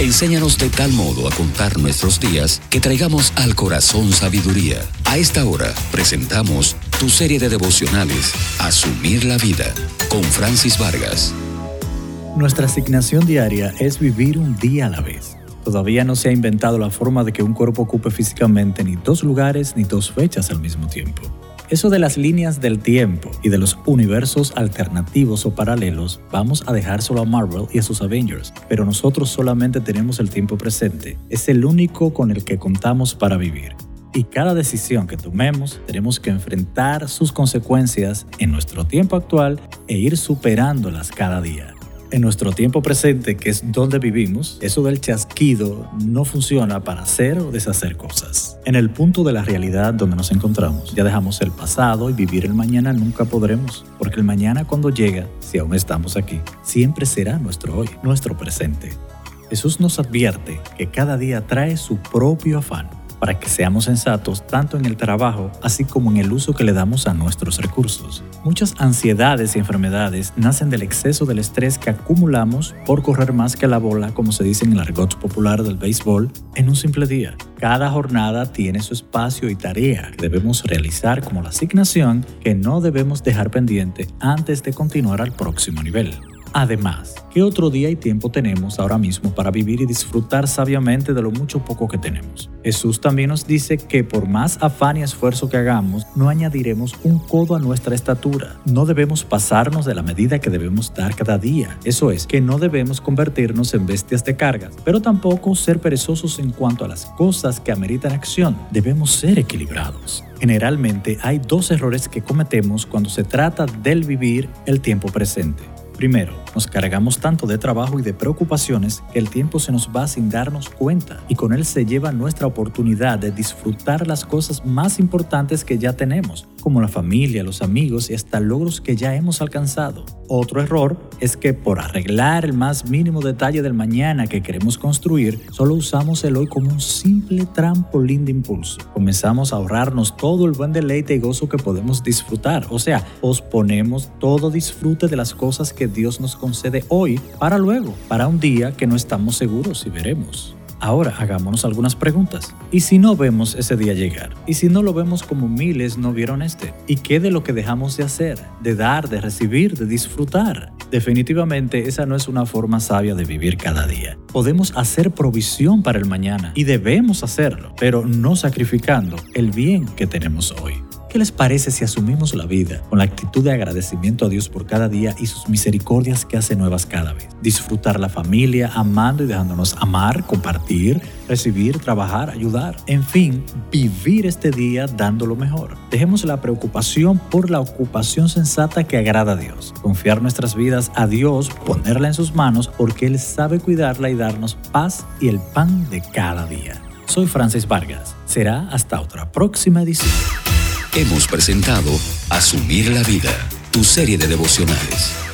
Enséñanos de tal modo a contar nuestros días que traigamos al corazón sabiduría. A esta hora presentamos tu serie de devocionales, Asumir la Vida, con Francis Vargas. Nuestra asignación diaria es vivir un día a la vez. Todavía no se ha inventado la forma de que un cuerpo ocupe físicamente ni dos lugares ni dos fechas al mismo tiempo. Eso de las líneas del tiempo y de los universos alternativos o paralelos, vamos a dejárselo a Marvel y a sus Avengers, pero nosotros solamente tenemos el tiempo presente. Es el único con el que contamos para vivir. Y cada decisión que tomemos tenemos que enfrentar sus consecuencias en nuestro tiempo actual e ir superándolas cada día. En nuestro tiempo presente, que es donde vivimos, eso del chasquido no funciona para hacer o deshacer cosas. En el punto de la realidad donde nos encontramos, ya dejamos el pasado y vivir el mañana nunca podremos, porque el mañana cuando llega, si aún estamos aquí, siempre será nuestro hoy, nuestro presente. Jesús nos advierte que cada día trae su propio afán para que seamos sensatos tanto en el trabajo así como en el uso que le damos a nuestros recursos. Muchas ansiedades y enfermedades nacen del exceso del estrés que acumulamos por correr más que la bola, como se dice en el argot popular del béisbol, en un simple día. Cada jornada tiene su espacio y tarea que debemos realizar como la asignación que no debemos dejar pendiente antes de continuar al próximo nivel. Además, ¿qué otro día y tiempo tenemos ahora mismo para vivir y disfrutar sabiamente de lo mucho poco que tenemos? Jesús también nos dice que por más afán y esfuerzo que hagamos, no añadiremos un codo a nuestra estatura. No debemos pasarnos de la medida que debemos dar cada día. Eso es, que no debemos convertirnos en bestias de cargas, pero tampoco ser perezosos en cuanto a las cosas que ameritan acción. Debemos ser equilibrados. Generalmente hay dos errores que cometemos cuando se trata del vivir el tiempo presente. Primero, nos cargamos tanto de trabajo y de preocupaciones que el tiempo se nos va sin darnos cuenta y con él se lleva nuestra oportunidad de disfrutar las cosas más importantes que ya tenemos, como la familia, los amigos y hasta logros que ya hemos alcanzado. Otro error es que por arreglar el más mínimo detalle del mañana que queremos construir, solo usamos el hoy como un simple trampolín de impulso. Comenzamos a ahorrarnos todo el buen deleite y gozo que podemos disfrutar, o sea, posponemos todo disfrute de las cosas que Dios nos concede hoy para luego, para un día que no estamos seguros si veremos. Ahora hagámonos algunas preguntas. ¿Y si no vemos ese día llegar? ¿Y si no lo vemos como miles no vieron este? ¿Y qué de lo que dejamos de hacer? De dar, de recibir, de disfrutar. Definitivamente esa no es una forma sabia de vivir cada día. Podemos hacer provisión para el mañana y debemos hacerlo, pero no sacrificando el bien que tenemos hoy. ¿Qué les parece si asumimos la vida con la actitud de agradecimiento a Dios por cada día y sus misericordias que hace nuevas cada vez? Disfrutar la familia, amando y dejándonos amar, compartir, recibir, trabajar, ayudar. En fin, vivir este día dando lo mejor. Dejemos la preocupación por la ocupación sensata que agrada a Dios. Confiar nuestras vidas a Dios, ponerla en sus manos porque Él sabe cuidarla y darnos paz y el pan de cada día. Soy Francis Vargas. Será hasta otra próxima edición. Hemos presentado Asumir la Vida, tu serie de devocionales